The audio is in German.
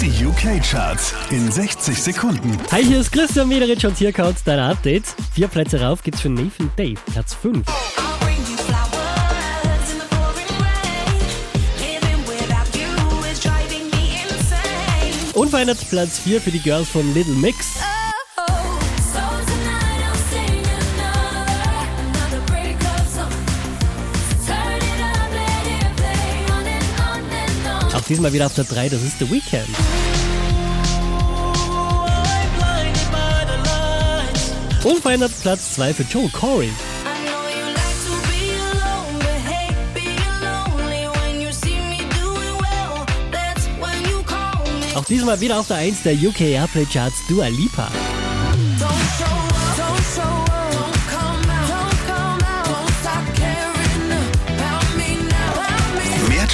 Die UK-Charts in 60 Sekunden. Hi, hier ist Christian Mederich und hier kommt dein Update. Vier Plätze rauf gibt's für Nathan Dave, Platz 5. I'll bring you flowers in the pouring rain. Living without you is driving me insane. Unverändert Platz 4 für die Girls von Little Mix. Auch diesmal wieder auf der 3, das ist The Weeknd. Unverändert Platz 2 für Joel Corey. Auch diesmal wieder auf der 1 der UK Airplay Charts Dua Lipa.